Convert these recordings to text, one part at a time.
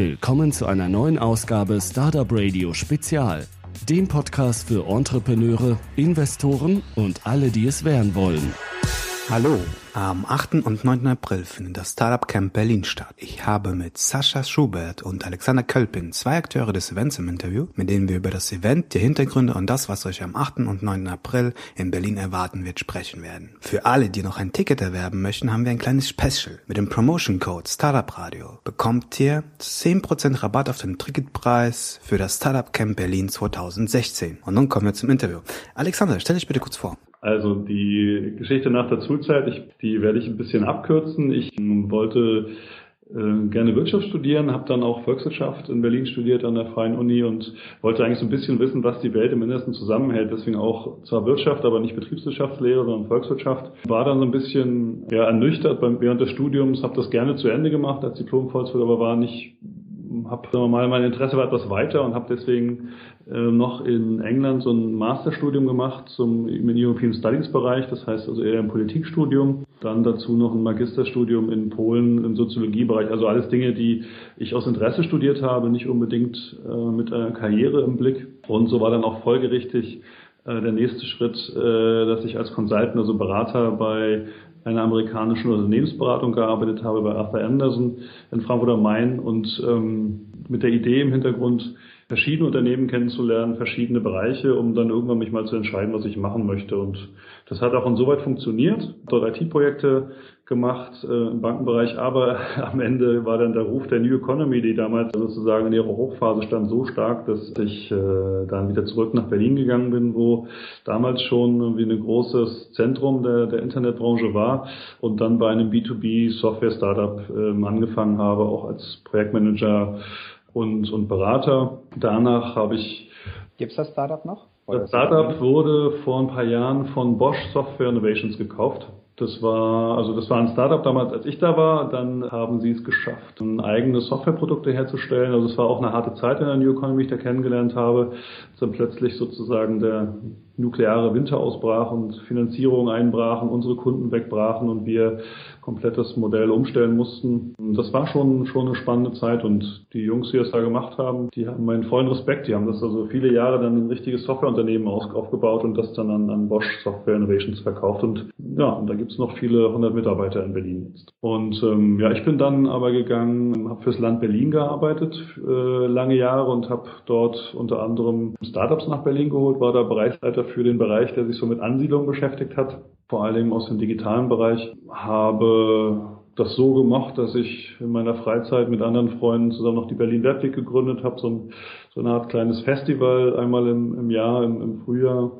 Willkommen zu einer neuen Ausgabe Startup Radio Spezial, dem Podcast für Entrepreneure, Investoren und alle, die es werden wollen. Hallo, am 8. und 9. April findet das Startup Camp Berlin statt. Ich habe mit Sascha Schubert und Alexander Kölpin zwei Akteure des Events im Interview, mit denen wir über das Event, die Hintergründe und das, was euch am 8. und 9. April in Berlin erwarten wird, sprechen werden. Für alle, die noch ein Ticket erwerben möchten, haben wir ein kleines Special. Mit dem Promotion Code Startup Radio bekommt ihr 10% Rabatt auf den Ticketpreis für das Startup Camp Berlin 2016. Und nun kommen wir zum Interview. Alexander, stell dich bitte kurz vor. Also die Geschichte nach der Schulzeit, ich, die werde ich ein bisschen abkürzen. Ich wollte äh, gerne Wirtschaft studieren, habe dann auch Volkswirtschaft in Berlin studiert an der Freien Uni und wollte eigentlich so ein bisschen wissen, was die Welt im Innersten zusammenhält. Deswegen auch zwar Wirtschaft, aber nicht Betriebswirtschaftslehre, sondern Volkswirtschaft. War dann so ein bisschen ja, ernüchtert beim, während des Studiums, habe das gerne zu Ende gemacht als Diplom-Volkswirt, aber war nicht habe mal mein Interesse war etwas weiter und habe deswegen äh, noch in England so ein Masterstudium gemacht zum im European Studies Bereich, das heißt also eher ein Politikstudium. Dann dazu noch ein Magisterstudium in Polen im Soziologiebereich. Also alles Dinge, die ich aus Interesse studiert habe, nicht unbedingt äh, mit einer Karriere im Blick. Und so war dann auch folgerichtig äh, der nächste Schritt, äh, dass ich als Consultant, also Berater bei einer amerikanischen Unternehmensberatung gearbeitet habe bei Arthur Anderson in Frankfurt am Main und ähm, mit der Idee im Hintergrund, verschiedene Unternehmen kennenzulernen, verschiedene Bereiche, um dann irgendwann mich mal zu entscheiden, was ich machen möchte. Und das hat auch insoweit funktioniert. Dort IT-Projekte gemacht äh, im Bankenbereich, aber am Ende war dann der Ruf der New Economy, die damals sozusagen in ihrer Hochphase stand, so stark, dass ich äh, dann wieder zurück nach Berlin gegangen bin, wo damals schon irgendwie ein großes Zentrum der, der Internetbranche war und dann bei einem B2B Software Startup äh, angefangen habe, auch als Projektmanager und, und Berater. Danach habe ich Gibt's das Startup noch? das Startup wurde vor ein paar Jahren von Bosch Software Innovations gekauft. Das war, also das war ein Startup damals, als ich da war. Dann haben sie es geschafft, eigene Softwareprodukte herzustellen. Also es war auch eine harte Zeit in der New Economy, die ich da kennengelernt habe. Dann plötzlich sozusagen der nukleare Winter ausbrach und Finanzierung einbrachen, unsere Kunden wegbrachen und wir komplettes Modell umstellen mussten. Das war schon, schon eine spannende Zeit und die Jungs, die das da gemacht haben, die haben meinen vollen Respekt. Die haben das also viele Jahre dann ein richtiges Softwareunternehmen aufgebaut und das dann an, an Bosch Software Innovations verkauft und ja, und da gibt's noch viele hundert Mitarbeiter in Berlin jetzt. Und ähm, ja, ich bin dann aber gegangen, habe fürs Land Berlin gearbeitet äh, lange Jahre und habe dort unter anderem Startups nach Berlin geholt, war da Bereichsleiter für den Bereich, der sich so mit Ansiedlung beschäftigt hat, vor allem aus dem digitalen Bereich, habe das so gemacht, dass ich in meiner Freizeit mit anderen Freunden zusammen noch die Berlin Webweek gegründet habe, so, ein, so eine Art kleines Festival einmal im, im Jahr, im, im Frühjahr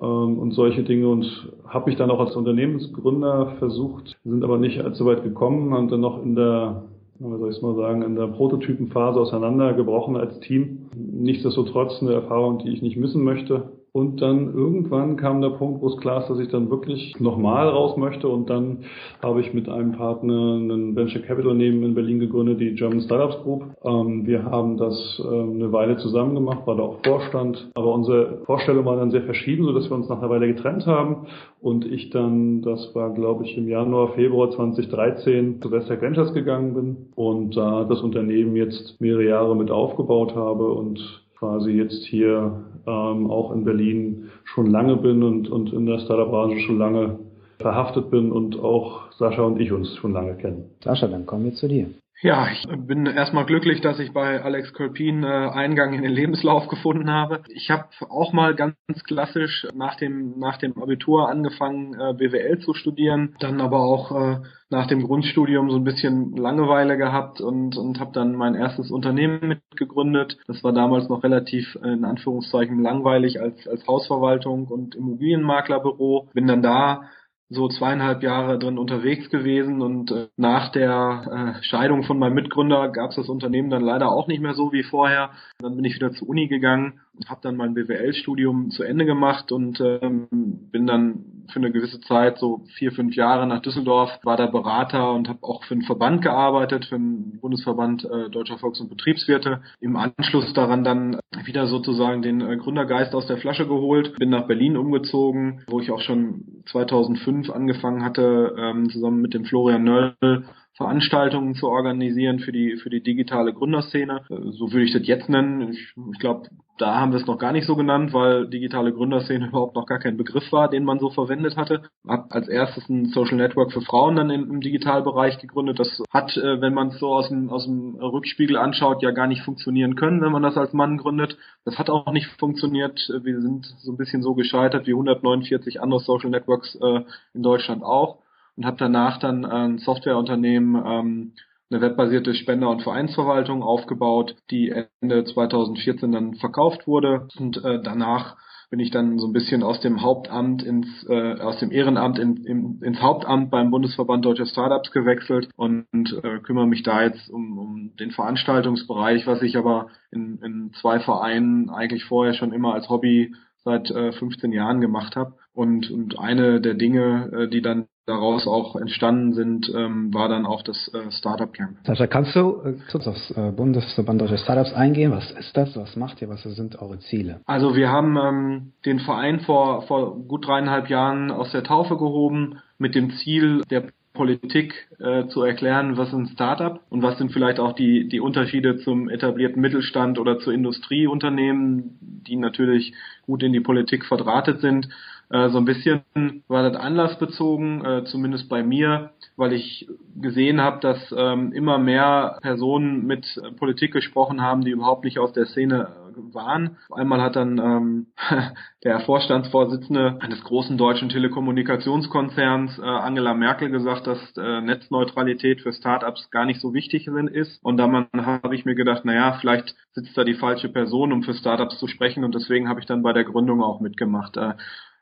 ähm, und solche Dinge und habe mich dann auch als Unternehmensgründer versucht, sind aber nicht allzu weit gekommen und dann noch in der wie soll ich mal sagen, in der Prototypenphase auseinandergebrochen als Team. Nichtsdestotrotz eine Erfahrung, die ich nicht missen möchte. Und dann irgendwann kam der Punkt, wo es klar ist, dass ich dann wirklich nochmal raus möchte. Und dann habe ich mit einem Partner einen Venture Capital Unternehmen in Berlin gegründet, die German Startups Group. Ähm, wir haben das ähm, eine Weile zusammen gemacht, war da auch Vorstand. Aber unsere Vorstellungen waren dann sehr verschieden, sodass wir uns nach einer Weile getrennt haben. Und ich dann, das war glaube ich im Januar, Februar 2013 zu Westec Ventures gegangen bin und da das Unternehmen jetzt mehrere Jahre mit aufgebaut habe und quasi jetzt hier ähm, auch in Berlin schon lange bin und, und in der Startup-Branche schon lange verhaftet bin und auch Sascha und ich uns schon lange kennen. Sascha, dann kommen wir zu dir. Ja, ich bin erstmal glücklich, dass ich bei Alex Kolpin äh, Eingang in den Lebenslauf gefunden habe. Ich habe auch mal ganz klassisch nach dem nach dem Abitur angefangen äh, BWL zu studieren, dann aber auch äh, nach dem Grundstudium so ein bisschen Langeweile gehabt und und habe dann mein erstes Unternehmen mitgegründet. Das war damals noch relativ äh, in Anführungszeichen langweilig als als Hausverwaltung und Immobilienmaklerbüro. Bin dann da so zweieinhalb Jahre drin unterwegs gewesen und äh, nach der äh, Scheidung von meinem Mitgründer gab es das Unternehmen dann leider auch nicht mehr so wie vorher. Dann bin ich wieder zur Uni gegangen habe dann mein BWL-Studium zu Ende gemacht und ähm, bin dann für eine gewisse Zeit, so vier, fünf Jahre nach Düsseldorf, war da Berater und habe auch für einen Verband gearbeitet, für den Bundesverband äh, Deutscher Volks- und Betriebswirte. Im Anschluss daran dann wieder sozusagen den äh, Gründergeist aus der Flasche geholt, bin nach Berlin umgezogen, wo ich auch schon 2005 angefangen hatte, ähm, zusammen mit dem Florian Nöll Veranstaltungen zu organisieren für die für die digitale Gründerszene. Äh, so würde ich das jetzt nennen. Ich, ich glaube, da haben wir es noch gar nicht so genannt, weil digitale Gründerszene überhaupt noch gar kein Begriff war, den man so verwendet hatte. Hab als erstes ein Social Network für Frauen dann im, im Digitalbereich gegründet. Das hat, äh, wenn man es so aus dem, aus dem Rückspiegel anschaut, ja gar nicht funktionieren können, wenn man das als Mann gründet. Das hat auch nicht funktioniert. Wir sind so ein bisschen so gescheitert wie 149 andere Social Networks äh, in Deutschland auch und habe danach dann ein Softwareunternehmen ähm, eine webbasierte Spender- und Vereinsverwaltung aufgebaut, die Ende 2014 dann verkauft wurde und äh, danach bin ich dann so ein bisschen aus dem Hauptamt ins äh, aus dem Ehrenamt in, in, ins Hauptamt beim Bundesverband Deutscher Startups gewechselt und, und äh, kümmere mich da jetzt um, um den Veranstaltungsbereich, was ich aber in, in zwei Vereinen eigentlich vorher schon immer als Hobby seit äh, 15 Jahren gemacht habe. Und, und eine der Dinge, äh, die dann daraus auch entstanden sind, ähm, war dann auch das äh, Startup Camp. Sascha, kannst du äh, kurz aufs äh, Bundesverband Deutscher Startups eingehen? Was ist das? Was macht ihr? Was sind eure Ziele? Also wir haben ähm, den Verein vor, vor gut dreieinhalb Jahren aus der Taufe gehoben mit dem Ziel der Politik äh, zu erklären, was ist ein Startup und was sind vielleicht auch die, die Unterschiede zum etablierten Mittelstand oder zu Industrieunternehmen, die natürlich gut in die Politik verdrahtet sind. Äh, so ein bisschen war das anlassbezogen, äh, zumindest bei mir, weil ich gesehen habe, dass ähm, immer mehr Personen mit Politik gesprochen haben, die überhaupt nicht aus der Szene waren. Einmal hat dann ähm, der Vorstandsvorsitzende eines großen deutschen Telekommunikationskonzerns äh, Angela Merkel gesagt, dass äh, Netzneutralität für Startups gar nicht so wichtig ist. Und da habe ich mir gedacht, naja, vielleicht sitzt da die falsche Person, um für Startups zu sprechen. Und deswegen habe ich dann bei der Gründung auch mitgemacht. Äh,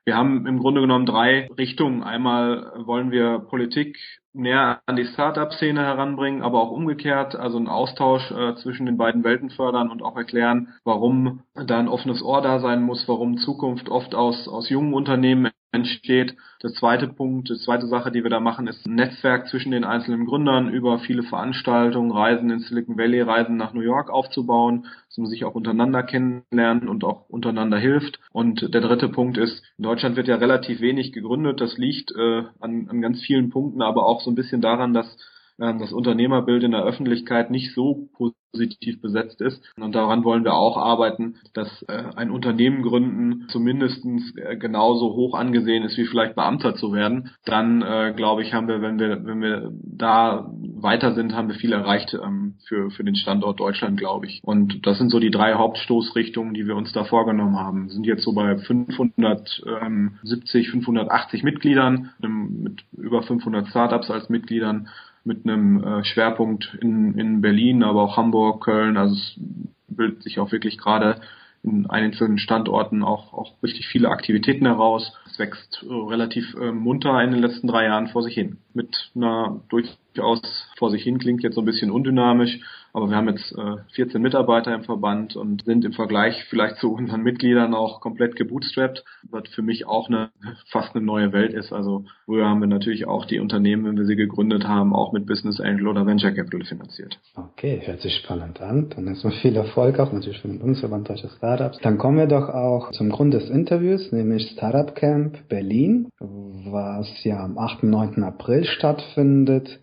wir haben im Grunde genommen drei Richtungen. Einmal wollen wir Politik näher an die Startup-Szene heranbringen, aber auch umgekehrt, also einen Austausch äh, zwischen den beiden Welten fördern und auch erklären, warum da ein offenes Ohr da sein muss, warum Zukunft oft aus, aus jungen Unternehmen entsteht. Der zweite Punkt, die zweite Sache, die wir da machen, ist ein Netzwerk zwischen den einzelnen Gründern über viele Veranstaltungen, Reisen in Silicon Valley, Reisen nach New York aufzubauen, dass man sich auch untereinander kennenlernt und auch untereinander hilft. Und der dritte Punkt ist, in Deutschland wird ja relativ wenig gegründet. Das liegt äh, an, an ganz vielen Punkten, aber auch so ein bisschen daran, dass das Unternehmerbild in der Öffentlichkeit nicht so positiv besetzt ist. Und daran wollen wir auch arbeiten, dass äh, ein Unternehmen gründen zumindest äh, genauso hoch angesehen ist, wie vielleicht Beamter zu werden. Dann äh, glaube ich, haben wir, wenn wir, wenn wir da weiter sind, haben wir viel erreicht ähm, für, für den Standort Deutschland, glaube ich. Und das sind so die drei Hauptstoßrichtungen, die wir uns da vorgenommen haben. Wir sind jetzt so bei 570, 580 Mitgliedern, mit über 500 Startups als Mitgliedern mit einem äh, Schwerpunkt in, in Berlin, aber auch Hamburg, Köln. Also es bildet sich auch wirklich gerade in einzelnen Standorten auch, auch richtig viele Aktivitäten heraus. Es wächst äh, relativ äh, munter in den letzten drei Jahren vor sich hin. Mit einer durchaus vor sich hin klingt jetzt so ein bisschen undynamisch, aber wir haben jetzt äh, 14 Mitarbeiter im Verband und sind im Vergleich vielleicht zu unseren Mitgliedern auch komplett gebootstrapped, was für mich auch eine fast eine neue Welt ist. Also früher haben wir natürlich auch die Unternehmen, wenn wir sie gegründet haben, auch mit Business Angel oder Venture Capital finanziert. Okay, hört sich spannend an. Dann erstmal viel Erfolg auch natürlich für den Bundesverband Deutscher Startups. Dann kommen wir doch auch zum Grund des Interviews, nämlich Startup Camp Berlin, was ja am 8. 9. April stattfindet.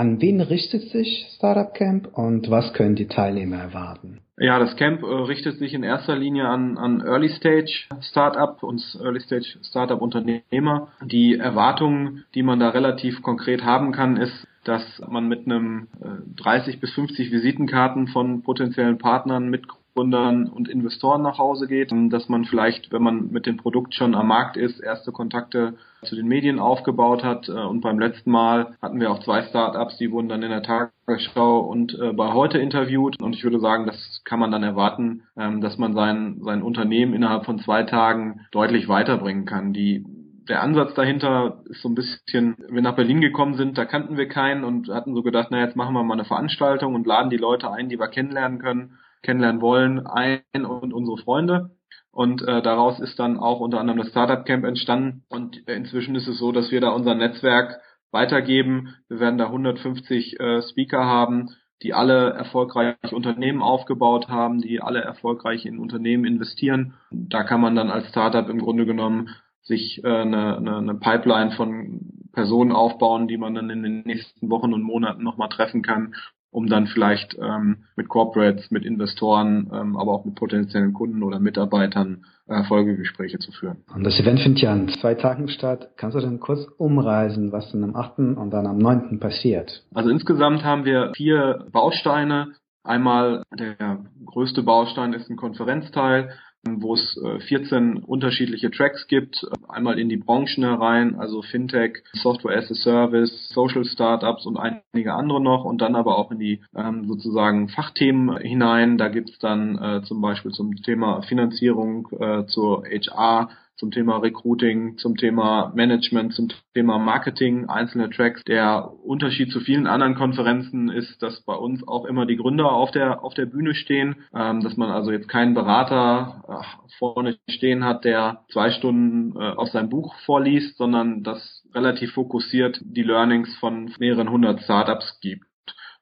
An wen richtet sich Startup Camp und was können die Teilnehmer erwarten? Ja, das Camp äh, richtet sich in erster Linie an, an Early Stage Startup und Early Stage Startup Unternehmer. Die Erwartungen, die man da relativ konkret haben kann, ist, dass man mit einem äh, 30 bis 50 Visitenkarten von potenziellen Partnern mit Gründern und Investoren nach Hause geht, dass man vielleicht, wenn man mit dem Produkt schon am Markt ist, erste Kontakte zu den Medien aufgebaut hat. Äh, und beim letzten Mal hatten wir auch zwei Startups, die wurden dann in der Tagesschau und äh, bei heute interviewt. Und ich würde sagen, das kann man dann erwarten, ähm, dass man sein, sein Unternehmen innerhalb von zwei Tagen deutlich weiterbringen kann. Die der Ansatz dahinter ist so ein bisschen, wir nach Berlin gekommen sind, da kannten wir keinen und hatten so gedacht, na jetzt machen wir mal eine Veranstaltung und laden die Leute ein, die wir kennenlernen können kennenlernen wollen, ein und unsere Freunde. Und äh, daraus ist dann auch unter anderem das Startup Camp entstanden. Und äh, inzwischen ist es so, dass wir da unser Netzwerk weitergeben. Wir werden da 150 äh, Speaker haben, die alle erfolgreich Unternehmen aufgebaut haben, die alle erfolgreich in Unternehmen investieren. Da kann man dann als Startup im Grunde genommen sich äh, eine, eine, eine Pipeline von Personen aufbauen, die man dann in den nächsten Wochen und Monaten nochmal treffen kann, um dann vielleicht ähm, mit Corporates, mit Investoren, ähm, aber auch mit potenziellen Kunden oder Mitarbeitern äh, Folgegespräche zu führen. Und das Event findet ja an zwei Tagen statt. Kannst du denn kurz umreisen, was dann am 8. und dann am 9. passiert? Also insgesamt haben wir vier Bausteine. Einmal der größte Baustein ist ein Konferenzteil wo es 14 äh, unterschiedliche Tracks gibt, einmal in die Branchen herein, also Fintech, Software as a Service, Social Startups und einige andere noch und dann aber auch in die ähm, sozusagen Fachthemen hinein. Da gibt's dann äh, zum Beispiel zum Thema Finanzierung, äh, zur HR, zum Thema Recruiting, zum Thema Management, zum Thema Marketing, einzelne Tracks. Der Unterschied zu vielen anderen Konferenzen ist, dass bei uns auch immer die Gründer auf der, auf der Bühne stehen, ähm, dass man also jetzt keinen Berater äh, vorne stehen hat, der zwei Stunden äh, aus seinem Buch vorliest, sondern dass relativ fokussiert die Learnings von mehreren hundert Startups gibt.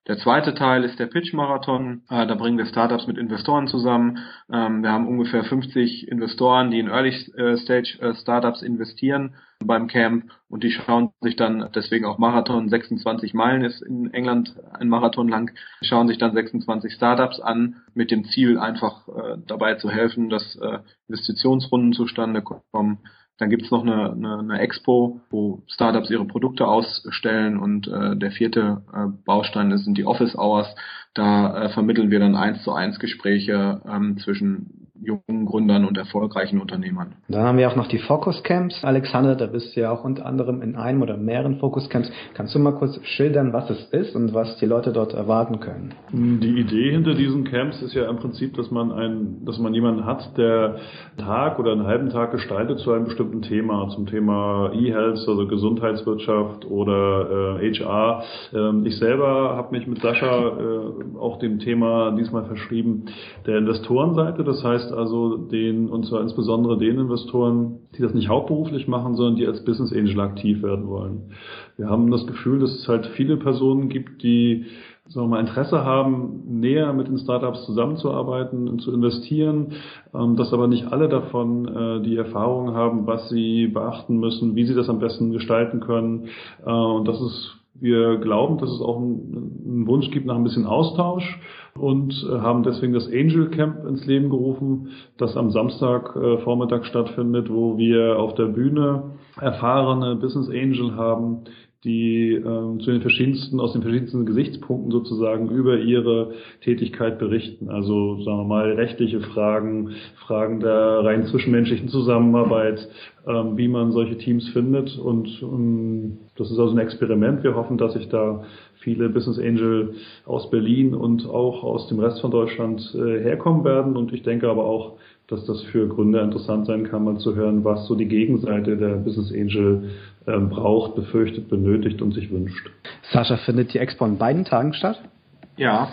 Der zweite Teil ist der Pitch-Marathon. Äh, da bringen wir Startups mit Investoren zusammen. Ähm, wir haben ungefähr 50 Investoren, die in Early-Stage-Startups äh, investieren beim Camp und die schauen sich dann, deswegen auch Marathon, 26 Meilen ist in England ein Marathon lang, schauen sich dann 26 Startups an, mit dem Ziel einfach äh, dabei zu helfen, dass äh, Investitionsrunden zustande kommen, dann gibt's noch eine, eine, eine Expo, wo Startups ihre Produkte ausstellen und äh, der vierte äh, Baustein sind die Office Hours. Da äh, vermitteln wir dann eins zu eins Gespräche ähm, zwischen jungen Gründern und erfolgreichen Unternehmern. Dann haben wir auch noch die Focus Camps. Alexander, da bist du ja auch unter anderem in einem oder mehreren Focus Camps. Kannst du mal kurz schildern, was es ist und was die Leute dort erwarten können? Die Idee hinter diesen Camps ist ja im Prinzip, dass man ein, dass man jemanden hat, der einen Tag oder einen halben Tag gestaltet zu einem bestimmten Thema, zum Thema E-Health, also Gesundheitswirtschaft oder äh, HR. Ähm, ich selber habe mich mit Sascha äh, auch dem Thema diesmal verschrieben, der Investorenseite. Das heißt, heißt also den, und zwar insbesondere den Investoren, die das nicht hauptberuflich machen, sondern die als Business Angel aktiv werden wollen. Wir haben das Gefühl, dass es halt viele Personen gibt, die sagen wir mal, Interesse haben, näher mit den Startups zusammenzuarbeiten und zu investieren, ähm, dass aber nicht alle davon äh, die Erfahrung haben, was sie beachten müssen, wie sie das am besten gestalten können. Äh, und das ist wir glauben, dass es auch einen Wunsch gibt nach ein bisschen Austausch und äh, haben deswegen das Angel Camp ins Leben gerufen, das am Samstag äh, Vormittag stattfindet, wo wir auf der Bühne erfahrene Business Angel haben, die ähm, zu den verschiedensten, aus den verschiedensten Gesichtspunkten sozusagen über ihre Tätigkeit berichten. Also sagen wir mal rechtliche Fragen, Fragen der rein zwischenmenschlichen Zusammenarbeit, ähm, wie man solche Teams findet. Und ähm, das ist also ein Experiment. Wir hoffen, dass sich da viele Business Angel aus Berlin und auch aus dem Rest von Deutschland äh, herkommen werden. Und ich denke aber auch, dass das für Gründer interessant sein kann, mal zu hören, was so die Gegenseite der Business Angel ähm, braucht, befürchtet, benötigt und sich wünscht. Sascha, findet die Expo an beiden Tagen statt? Ja,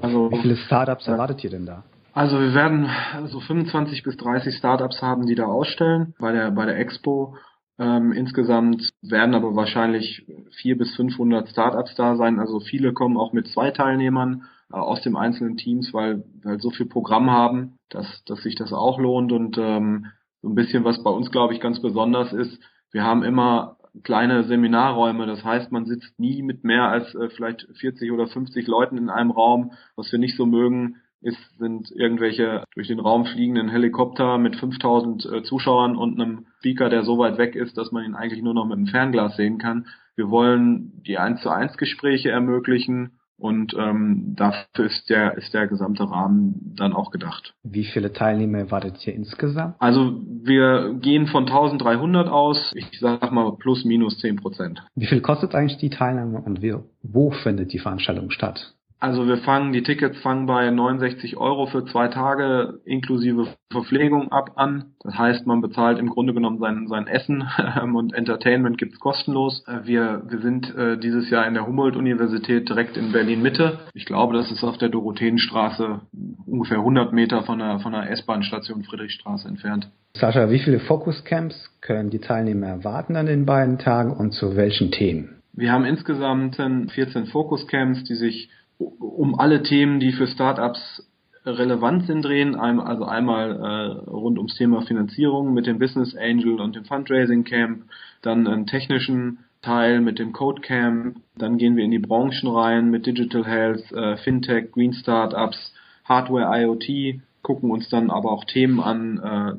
also. Wie viele Startups ja. erwartet ihr denn da? Also wir werden so 25 bis 30 Startups haben, die da ausstellen bei der bei der Expo. Ähm, insgesamt werden aber wahrscheinlich 400 bis 500 Startups da sein. Also viele kommen auch mit zwei Teilnehmern äh, aus dem einzelnen Teams, weil wir halt so viel Programm haben, dass, dass sich das auch lohnt. Und ähm, so ein bisschen, was bei uns, glaube ich, ganz besonders ist, wir haben immer kleine Seminarräume. Das heißt, man sitzt nie mit mehr als äh, vielleicht 40 oder 50 Leuten in einem Raum. Was wir nicht so mögen, ist, sind irgendwelche durch den Raum fliegenden Helikopter mit 5000 äh, Zuschauern und einem Speaker, der so weit weg ist, dass man ihn eigentlich nur noch mit dem Fernglas sehen kann. Wir wollen die 1 zu 1 Gespräche ermöglichen und ähm, dafür ist der, ist der gesamte Rahmen dann auch gedacht. Wie viele Teilnehmer erwartet ihr insgesamt? Also wir gehen von 1300 aus. Ich sag mal plus minus 10 Prozent. Wie viel kostet eigentlich die Teilnahme und wo findet die Veranstaltung statt? Also wir fangen, die Tickets fangen bei 69 Euro für zwei Tage inklusive Verpflegung ab an. Das heißt, man bezahlt im Grunde genommen sein, sein Essen und Entertainment gibt's kostenlos. Äh, wir, wir sind äh, dieses Jahr in der Humboldt-Universität direkt in Berlin-Mitte. Ich glaube, das ist auf der Dorotheenstraße ungefähr 100 Meter von der, von der S-Bahn-Station Friedrichstraße entfernt. Sascha, wie viele Fokuscamps können die Teilnehmer erwarten an den beiden Tagen und zu welchen Themen? Wir haben insgesamt 14 Fokuscamps, die sich um alle Themen, die für Startups relevant sind, drehen. Also einmal äh, rund ums Thema Finanzierung mit dem Business Angel und dem Fundraising Camp, dann einen technischen Teil mit dem Code Camp, dann gehen wir in die Branchen rein mit Digital Health, äh, Fintech, Green Startups, Hardware IoT, gucken uns dann aber auch Themen an, äh,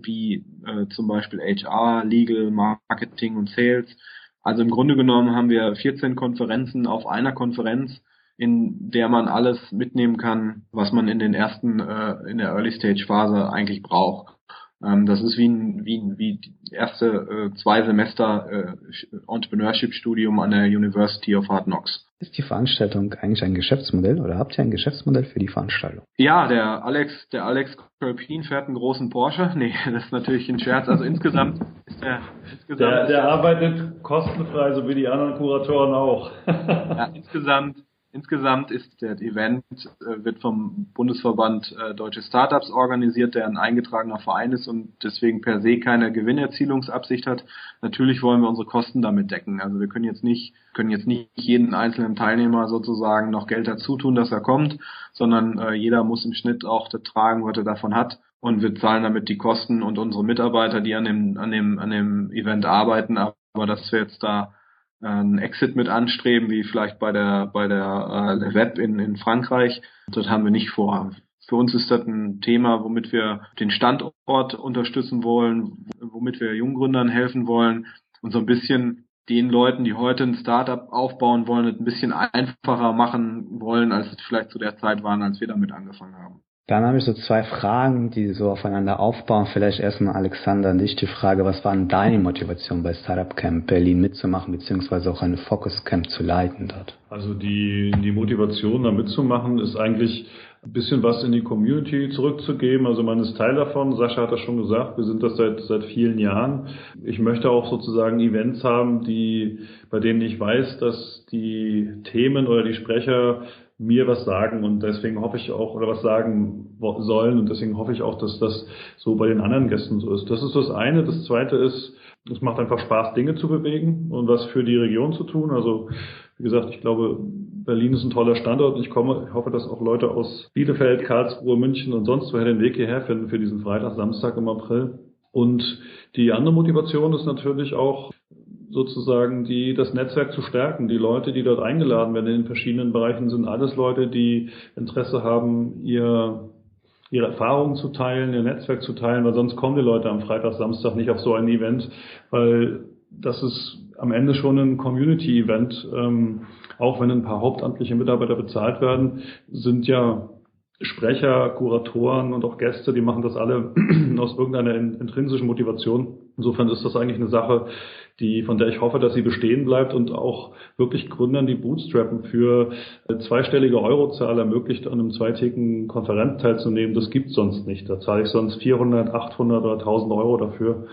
wie äh, zum Beispiel HR, Legal, Marketing und Sales. Also im Grunde genommen haben wir 14 Konferenzen auf einer Konferenz, in der man alles mitnehmen kann, was man in den ersten, äh, in der Early Stage Phase eigentlich braucht. Ähm, das ist wie ein, wie ein, wie erste äh, zwei Semester äh, Entrepreneurship Studium an der University of Hard Knocks. Ist die Veranstaltung eigentlich ein Geschäftsmodell oder habt ihr ein Geschäftsmodell für die Veranstaltung? Ja, der Alex, der Alex Kolpin fährt einen großen Porsche. Nee, das ist natürlich ein Scherz. Also insgesamt ist der, insgesamt der, der arbeitet kostenfrei, so wie die anderen Kuratoren auch. ja, insgesamt Insgesamt ist der Event äh, wird vom Bundesverband äh, Deutsche Startups organisiert, der ein eingetragener Verein ist und deswegen per se keine Gewinnerzielungsabsicht hat. Natürlich wollen wir unsere Kosten damit decken. Also wir können jetzt nicht können jetzt nicht jeden einzelnen Teilnehmer sozusagen noch Geld dazu tun, dass er kommt, sondern äh, jeder muss im Schnitt auch tragen, was er davon hat und wir zahlen damit die Kosten und unsere Mitarbeiter, die an dem an dem an dem Event arbeiten. Aber dass wir jetzt da einen Exit mit anstreben, wie vielleicht bei der bei der äh, Web in, in Frankreich. Das haben wir nicht vor. Für uns ist das ein Thema, womit wir den Standort unterstützen wollen, womit wir Junggründern helfen wollen und so ein bisschen den Leuten, die heute ein Startup aufbauen wollen, ein bisschen einfacher machen wollen, als es vielleicht zu der Zeit waren, als wir damit angefangen haben. Dann habe ich so zwei Fragen, die so aufeinander aufbauen. Vielleicht erstmal Alexander an dich die Frage, was war denn deine Motivation bei Startup Camp Berlin mitzumachen, beziehungsweise auch eine Focus Camp zu leiten dort? Also die, die Motivation da mitzumachen ist eigentlich ein bisschen was in die Community zurückzugeben. Also man ist Teil davon. Sascha hat das schon gesagt. Wir sind das seit, seit vielen Jahren. Ich möchte auch sozusagen Events haben, die, bei denen ich weiß, dass die Themen oder die Sprecher mir was sagen und deswegen hoffe ich auch, oder was sagen sollen und deswegen hoffe ich auch, dass das so bei den anderen Gästen so ist. Das ist das eine. Das zweite ist, es macht einfach Spaß, Dinge zu bewegen und was für die Region zu tun. Also, wie gesagt, ich glaube, Berlin ist ein toller Standort. Ich komme, ich hoffe, dass auch Leute aus Bielefeld, Karlsruhe, München und sonst woher den Weg hierher finden für diesen Freitag, Samstag im April. Und die andere Motivation ist natürlich auch, sozusagen die, das Netzwerk zu stärken. Die Leute, die dort eingeladen werden in den verschiedenen Bereichen, sind alles Leute, die Interesse haben, ihr, ihre Erfahrungen zu teilen, ihr Netzwerk zu teilen, weil sonst kommen die Leute am Freitag, Samstag nicht auf so ein Event, weil das ist am Ende schon ein Community-Event. Ähm, auch wenn ein paar hauptamtliche Mitarbeiter bezahlt werden, sind ja Sprecher, Kuratoren und auch Gäste, die machen das alle aus irgendeiner intrinsischen Motivation. Insofern ist das eigentlich eine Sache, die, von der ich hoffe, dass sie bestehen bleibt und auch wirklich Gründern, die Bootstrappen für zweistellige Eurozahl ermöglicht, an einem zweitägigen Konferenz teilzunehmen. Das gibt's sonst nicht. Da zahle ich sonst 400, 800 oder 1000 Euro dafür.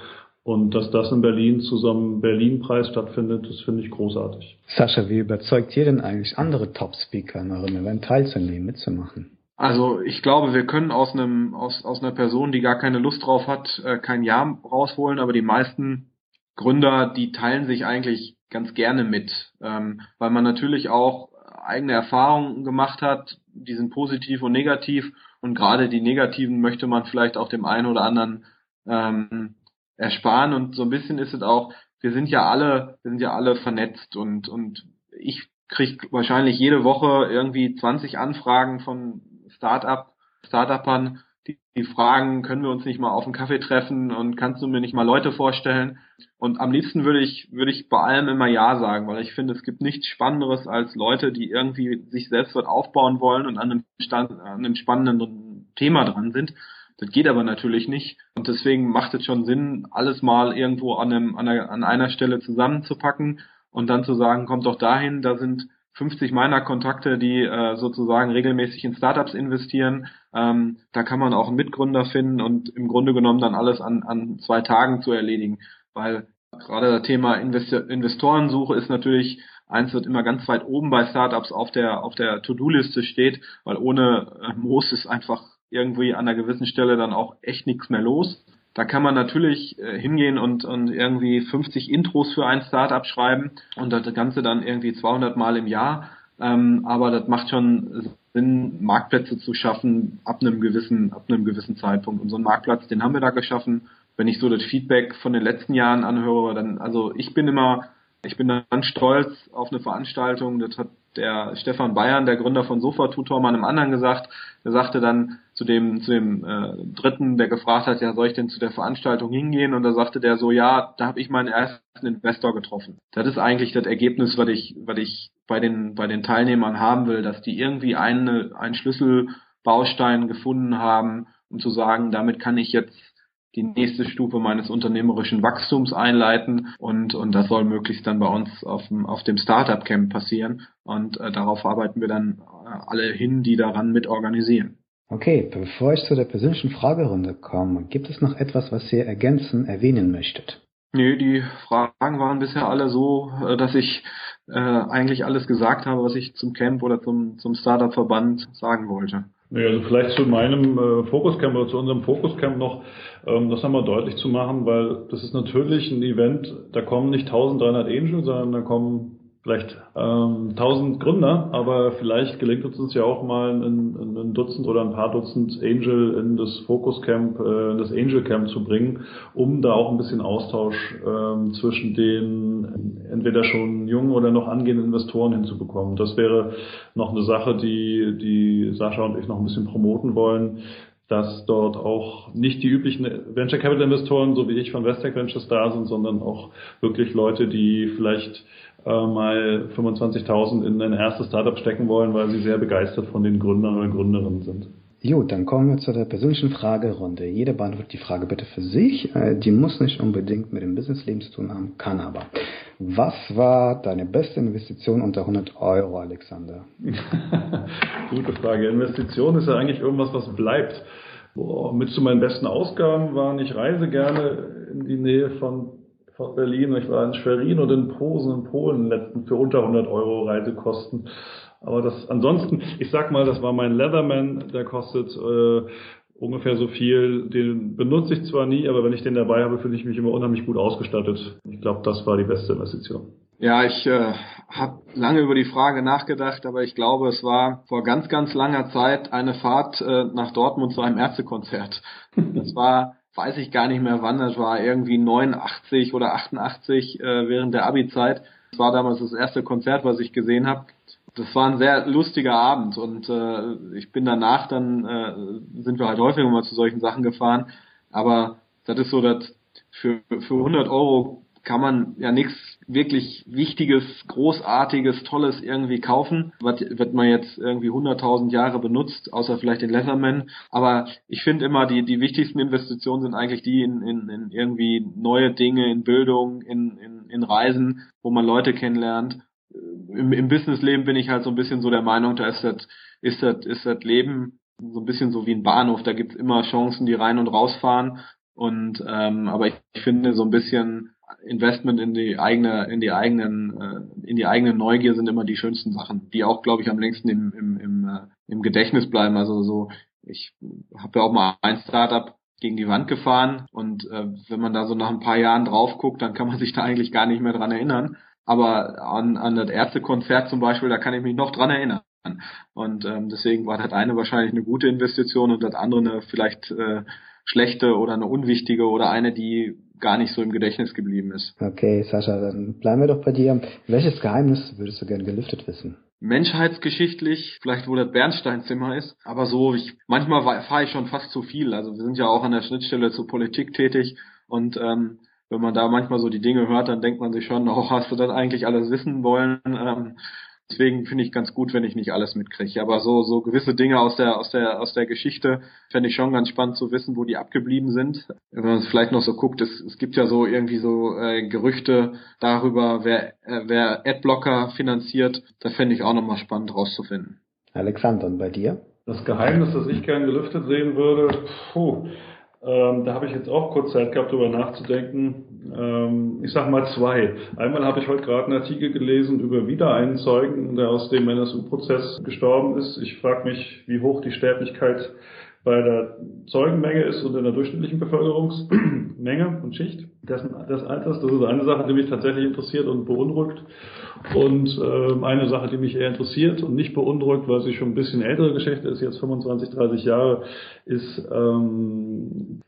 Und dass das in Berlin zu so einem Berlin-Preis stattfindet, das finde ich großartig. Sascha, wie überzeugt ihr denn eigentlich andere Top-Speaker an eurem Event teilzunehmen, mitzumachen? Also ich glaube, wir können aus einem aus aus einer Person, die gar keine Lust drauf hat, äh, kein Ja rausholen, aber die meisten Gründer, die teilen sich eigentlich ganz gerne mit, ähm, weil man natürlich auch eigene Erfahrungen gemacht hat, die sind positiv und negativ und gerade die negativen möchte man vielleicht auch dem einen oder anderen ähm, ersparen und so ein bisschen ist es auch, wir sind ja alle, wir sind ja alle vernetzt und und ich kriege wahrscheinlich jede Woche irgendwie 20 Anfragen von Startup, Startupern, die, die fragen, können wir uns nicht mal auf einen Kaffee treffen und kannst du mir nicht mal Leute vorstellen? Und am liebsten würde ich, würde ich bei allem immer Ja sagen, weil ich finde, es gibt nichts Spannenderes als Leute, die irgendwie sich selbst dort aufbauen wollen und an einem, Stand, an einem spannenden Thema dran sind. Das geht aber natürlich nicht. Und deswegen macht es schon Sinn, alles mal irgendwo an, einem, an, einer, an einer Stelle zusammenzupacken und dann zu sagen, kommt doch dahin, da sind 50 meiner Kontakte, die äh, sozusagen regelmäßig in Startups investieren. Ähm, da kann man auch einen Mitgründer finden und im Grunde genommen dann alles an, an zwei Tagen zu erledigen. Weil gerade das Thema Investor Investorensuche ist natürlich eins, das immer ganz weit oben bei Startups auf der, auf der To-Do-Liste steht, weil ohne äh, Moos ist einfach irgendwie an einer gewissen Stelle dann auch echt nichts mehr los. Da kann man natürlich äh, hingehen und, und irgendwie 50 Intros für ein Startup schreiben und das Ganze dann irgendwie 200 Mal im Jahr. Ähm, aber das macht schon Sinn, Marktplätze zu schaffen ab einem gewissen, ab einem gewissen Zeitpunkt. Und so einen Marktplatz, den haben wir da geschaffen. Wenn ich so das Feedback von den letzten Jahren anhöre, dann, also ich bin immer Ich bin dann stolz auf eine Veranstaltung, das hat der Stefan Bayern, der Gründer von Sofa Tutor, mal einem anderen gesagt. Der sagte dann zu dem, zu dem äh, Dritten, der gefragt hat, ja, soll ich denn zu der Veranstaltung hingehen? Und da sagte der so, ja, da habe ich meinen ersten Investor getroffen. Das ist eigentlich das Ergebnis, was ich, was ich bei den, bei den Teilnehmern haben will, dass die irgendwie eine, einen Schlüsselbaustein gefunden haben, um zu sagen, damit kann ich jetzt die nächste Stufe meines unternehmerischen Wachstums einleiten und, und das soll möglichst dann bei uns auf dem, auf dem Startup Camp passieren und äh, darauf arbeiten wir dann äh, alle hin, die daran mit organisieren. Okay, bevor ich zu der persönlichen Fragerunde komme, gibt es noch etwas, was ihr ergänzen, erwähnen möchtet? Nee, die Fragen waren bisher alle so, äh, dass ich äh, eigentlich alles gesagt habe, was ich zum Camp oder zum, zum Startup-Verband sagen wollte. Nee, also vielleicht zu meinem äh, Fokuscamp oder zu unserem Fokuscamp noch, ähm, das nochmal deutlich zu machen, weil das ist natürlich ein Event, da kommen nicht 1300 Angels, sondern da kommen vielleicht ähm, 1000 Gründer, aber vielleicht gelingt uns ja auch mal ein, ein, Dutzend oder ein paar Dutzend Angel in das Focus Camp, äh, in das Angel Camp zu bringen, um da auch ein bisschen Austausch ähm, zwischen den entweder schon jungen oder noch angehenden Investoren hinzubekommen. Das wäre noch eine Sache, die, die Sascha und ich noch ein bisschen promoten wollen dass dort auch nicht die üblichen Venture Capital Investoren, so wie ich von Westec Ventures da sind, sondern auch wirklich Leute, die vielleicht äh, mal 25.000 in ein erstes Startup stecken wollen, weil sie sehr begeistert von den Gründern oder Gründerinnen sind. Gut, dann kommen wir zu der persönlichen Fragerunde. Jeder beantwortet die Frage bitte für sich. Äh, die muss nicht unbedingt mit dem Businessleben zu tun haben, kann aber. Was war deine beste Investition unter 100 Euro, Alexander? Gute Frage. Investition ist ja eigentlich irgendwas, was bleibt. Boah, mit zu meinen besten Ausgaben waren, ich reise gerne in die Nähe von von Berlin. Ich war in Schwerin und in Posen in Polen letzten für unter 100 Euro Reisekosten. Aber das ansonsten, ich sag mal, das war mein Leatherman, der kostet äh, ungefähr so viel. Den benutze ich zwar nie, aber wenn ich den dabei habe, fühle ich mich immer unheimlich gut ausgestattet. Ich glaube, das war die beste Investition. Ja, ich äh, habe lange über die Frage nachgedacht, aber ich glaube, es war vor ganz, ganz langer Zeit eine Fahrt äh, nach Dortmund zu einem Ärztekonzert. Das war weiß ich gar nicht mehr wann, das war irgendwie 89 oder 88 äh, während der Abi-Zeit. Das war damals das erste Konzert, was ich gesehen habe. Das war ein sehr lustiger Abend und äh, ich bin danach dann, äh, sind wir halt häufiger mal zu solchen Sachen gefahren, aber das ist so, dass für, für 100 Euro kann man ja nichts wirklich Wichtiges, Großartiges, Tolles irgendwie kaufen, was wird man jetzt irgendwie 100.000 Jahre benutzt, außer vielleicht den Leatherman. Aber ich finde immer, die, die wichtigsten Investitionen sind eigentlich die in, in, in irgendwie neue Dinge, in Bildung, in, in, in Reisen, wo man Leute kennenlernt. Im, im Businessleben bin ich halt so ein bisschen so der Meinung, da ist das, ist das, ist das Leben so ein bisschen so wie ein Bahnhof, da gibt's immer Chancen, die rein und rausfahren. Und ähm, aber ich, ich finde so ein bisschen Investment in die eigene, in die eigenen, äh, in die eigene Neugier sind immer die schönsten Sachen, die auch, glaube ich, am längsten im, im, im, äh, im Gedächtnis bleiben. Also so, ich habe ja auch mal ein Startup gegen die Wand gefahren und äh, wenn man da so nach ein paar Jahren drauf guckt, dann kann man sich da eigentlich gar nicht mehr dran erinnern. Aber an, an das erste Konzert zum Beispiel, da kann ich mich noch dran erinnern. Und ähm, deswegen war das eine wahrscheinlich eine gute Investition und das andere eine vielleicht äh, schlechte oder eine unwichtige oder eine, die gar nicht so im Gedächtnis geblieben ist. Okay, Sascha, dann bleiben wir doch bei dir. Welches Geheimnis würdest du gerne gelüftet wissen? Menschheitsgeschichtlich, vielleicht wo das Bernsteinzimmer ist, aber so, ich, manchmal fahre ich schon fast zu viel. Also wir sind ja auch an der Schnittstelle zur Politik tätig und ähm, wenn man da manchmal so die Dinge hört, dann denkt man sich schon, oh, hast du das eigentlich alles wissen wollen? Ähm, Deswegen finde ich ganz gut, wenn ich nicht alles mitkriege. Aber so, so gewisse Dinge aus der, aus der, aus der Geschichte fände ich schon ganz spannend zu wissen, wo die abgeblieben sind. Wenn man es vielleicht noch so guckt, es, es gibt ja so irgendwie so äh, Gerüchte darüber, wer, äh, wer Adblocker finanziert. Das fände ich auch nochmal spannend rauszufinden. Alexander, und bei dir? Das Geheimnis, das ich gern gelüftet sehen würde, puh, ähm, da habe ich jetzt auch kurz Zeit gehabt, darüber nachzudenken. Ähm, ich sage mal zwei. Einmal habe ich heute gerade einen Artikel gelesen über wieder einen Zeugen, der aus dem NSU-Prozess gestorben ist. Ich frage mich, wie hoch die Sterblichkeit bei der Zeugenmenge ist und in der durchschnittlichen Bevölkerungsmenge und Schicht dessen, des Alters. Das ist eine Sache, die mich tatsächlich interessiert und beunruhigt. Und äh, eine Sache, die mich eher interessiert und nicht beunruhigt, weil sie schon ein bisschen ältere Geschichte ist, jetzt 25, 30 Jahre, ist, ähm,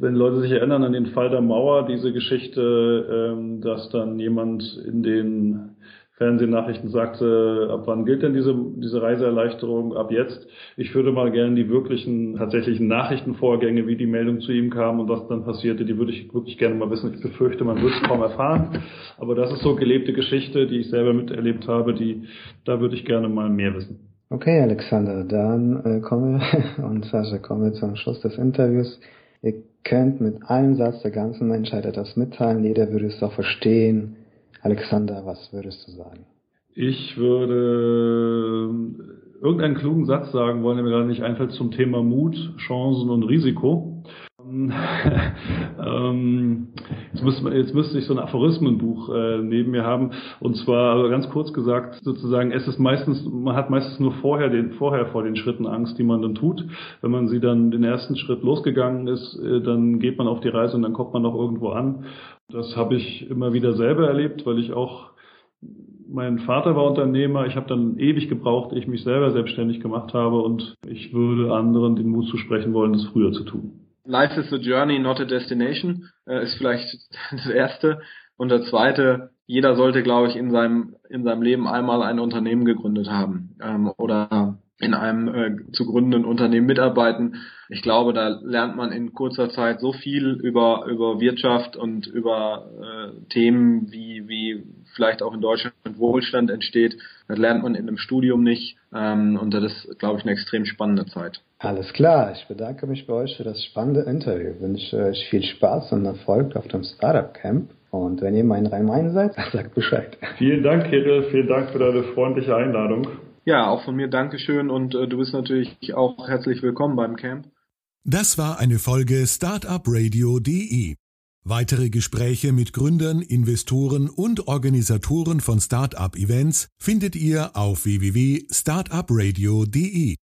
wenn Leute sich erinnern an den Fall der Mauer, diese Geschichte, ähm, dass dann jemand in den Fernsehnachrichten sagte, ab wann gilt denn diese, diese Reiseerleichterung? Ab jetzt. Ich würde mal gerne die wirklichen, tatsächlichen Nachrichtenvorgänge, wie die Meldung zu ihm kam und was dann passierte, die würde ich wirklich gerne mal wissen. Ich befürchte, man wird es kaum erfahren. Aber das ist so gelebte Geschichte, die ich selber miterlebt habe, die, da würde ich gerne mal mehr wissen. Okay, Alexander, dann äh, kommen wir und Sascha, kommen wir zum Schluss des Interviews. Ihr könnt mit einem Satz der ganzen Menschheit etwas mitteilen, jeder würde es auch verstehen Alexander, was würdest du sagen? Ich würde äh, irgendeinen klugen Satz sagen wollen, der mir gerade nicht einfällt zum Thema Mut, Chancen und Risiko. ähm, jetzt, müsste, jetzt müsste ich so ein Aphorismenbuch äh, neben mir haben. Und zwar also ganz kurz gesagt, sozusagen, es ist meistens, man hat meistens nur vorher, den, vorher vor den Schritten Angst, die man dann tut. Wenn man sie dann den ersten Schritt losgegangen ist, äh, dann geht man auf die Reise und dann kommt man noch irgendwo an. Das habe ich immer wieder selber erlebt, weil ich auch mein Vater war Unternehmer, ich habe dann ewig gebraucht, ich mich selber selbstständig gemacht habe und ich würde anderen den Mut zusprechen wollen, das früher zu tun. Life is a journey, not a destination, äh, ist vielleicht das erste. Und der zweite, jeder sollte, glaube ich, in seinem, in seinem Leben einmal ein Unternehmen gegründet haben ähm, oder in einem äh, zu gründenden Unternehmen mitarbeiten. Ich glaube, da lernt man in kurzer Zeit so viel über über Wirtschaft und über äh, Themen wie wie vielleicht auch in Deutschland Wohlstand entsteht. Das lernt man in einem Studium nicht ähm, und das ist, glaube ich, eine extrem spannende Zeit. Alles klar, ich bedanke mich bei euch für das spannende Interview. Ich wünsche euch viel Spaß und Erfolg auf dem Startup Camp. Und wenn ihr mal in Rhein-Main seid, sagt Bescheid. Vielen Dank, Kirill. Vielen Dank für deine freundliche Einladung. Ja, auch von mir Dankeschön und äh, du bist natürlich auch herzlich willkommen beim Camp. Das war eine Folge Startupradio.de. Weitere Gespräche mit Gründern, Investoren und Organisatoren von Startup-Events findet ihr auf www.startupradio.de.